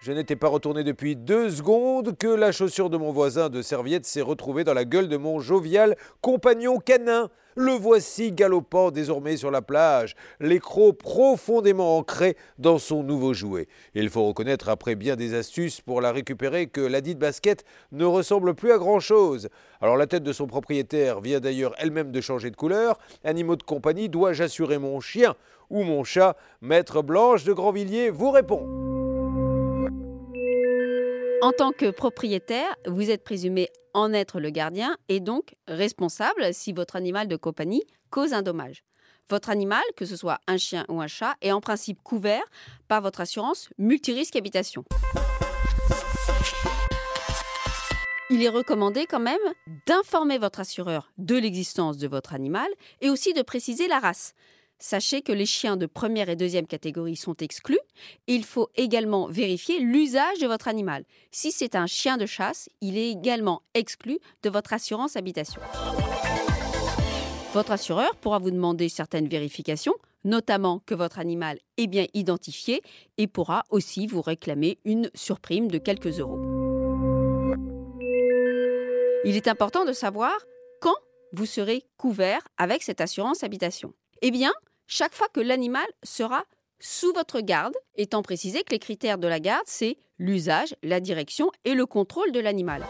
je n'étais pas retourné depuis deux secondes que la chaussure de mon voisin de serviette s'est retrouvée dans la gueule de mon jovial compagnon canin. Le voici galopant désormais sur la plage, l'écrou profondément ancré dans son nouveau jouet. Il faut reconnaître après bien des astuces pour la récupérer que la dite basket ne ressemble plus à grand chose. Alors la tête de son propriétaire vient d'ailleurs elle-même de changer de couleur. Animaux de compagnie, dois-je assurer mon chien ou mon chat? Maître Blanche de Grandvilliers vous répond. En tant que propriétaire, vous êtes présumé en être le gardien et donc responsable si votre animal de compagnie cause un dommage. Votre animal, que ce soit un chien ou un chat, est en principe couvert par votre assurance multirisque habitation. Il est recommandé quand même d'informer votre assureur de l'existence de votre animal et aussi de préciser la race. Sachez que les chiens de première et deuxième catégorie sont exclus. Il faut également vérifier l'usage de votre animal. Si c'est un chien de chasse, il est également exclu de votre assurance habitation. Votre assureur pourra vous demander certaines vérifications, notamment que votre animal est bien identifié et pourra aussi vous réclamer une surprime de quelques euros. Il est important de savoir quand vous serez couvert avec cette assurance habitation. Eh bien, chaque fois que l'animal sera sous votre garde, étant précisé que les critères de la garde, c'est l'usage, la direction et le contrôle de l'animal.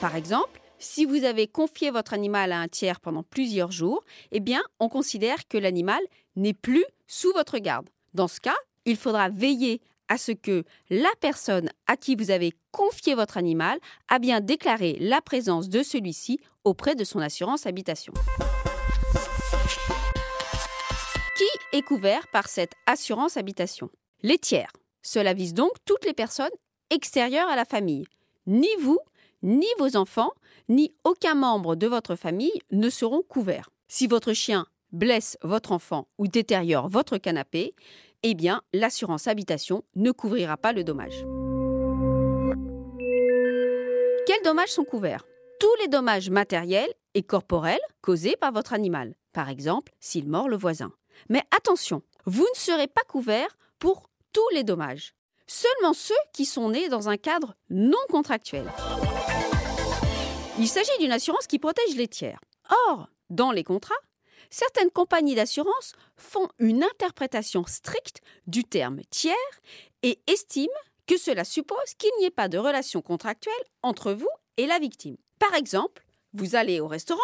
Par exemple, si vous avez confié votre animal à un tiers pendant plusieurs jours, eh bien, on considère que l'animal n'est plus sous votre garde. Dans ce cas, il faudra veiller à ce que la personne à qui vous avez confié votre animal a bien déclaré la présence de celui-ci auprès de son assurance habitation. Est couvert par cette assurance habitation. Les tiers. Cela vise donc toutes les personnes extérieures à la famille. Ni vous, ni vos enfants, ni aucun membre de votre famille ne seront couverts. Si votre chien blesse votre enfant ou détériore votre canapé, eh bien, l'assurance habitation ne couvrira pas le dommage. Quels dommages sont couverts? Tous les dommages matériels et corporels causés par votre animal. Par exemple, s'il mord le voisin. Mais attention, vous ne serez pas couvert pour tous les dommages, seulement ceux qui sont nés dans un cadre non contractuel. Il s'agit d'une assurance qui protège les tiers. Or, dans les contrats, certaines compagnies d'assurance font une interprétation stricte du terme tiers et estiment que cela suppose qu'il n'y ait pas de relation contractuelle entre vous et la victime. Par exemple, vous allez au restaurant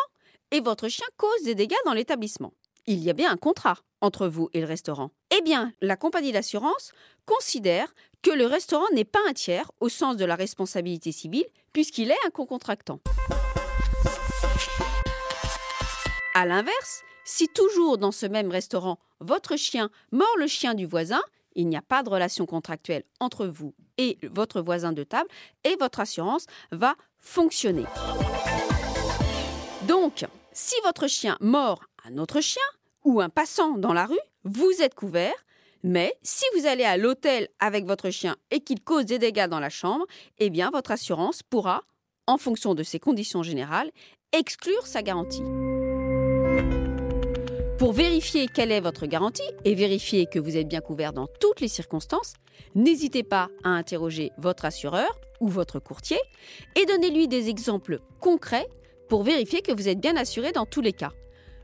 et votre chien cause des dégâts dans l'établissement il y a bien un contrat entre vous et le restaurant. Eh bien, la compagnie d'assurance considère que le restaurant n'est pas un tiers au sens de la responsabilité civile puisqu'il est un co-contractant. A l'inverse, si toujours dans ce même restaurant, votre chien mord le chien du voisin, il n'y a pas de relation contractuelle entre vous et votre voisin de table et votre assurance va fonctionner. Donc, si votre chien mord un autre chien ou un passant dans la rue, vous êtes couvert. Mais si vous allez à l'hôtel avec votre chien et qu'il cause des dégâts dans la chambre, eh bien votre assurance pourra, en fonction de ses conditions générales, exclure sa garantie. Pour vérifier quelle est votre garantie et vérifier que vous êtes bien couvert dans toutes les circonstances, n'hésitez pas à interroger votre assureur ou votre courtier et donnez-lui des exemples concrets pour vérifier que vous êtes bien assuré dans tous les cas.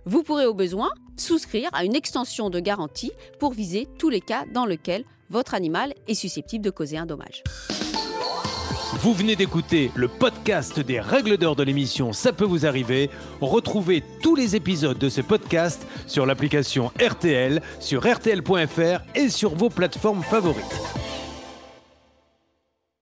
Vous pourrez au besoin souscrire à une extension de garantie pour viser tous les cas dans lesquels votre animal est susceptible de causer un dommage. Vous venez d'écouter le podcast des règles d'or de l'émission Ça peut vous arriver. Retrouvez tous les épisodes de ce podcast sur l'application RTL, sur rtl.fr et sur vos plateformes favorites.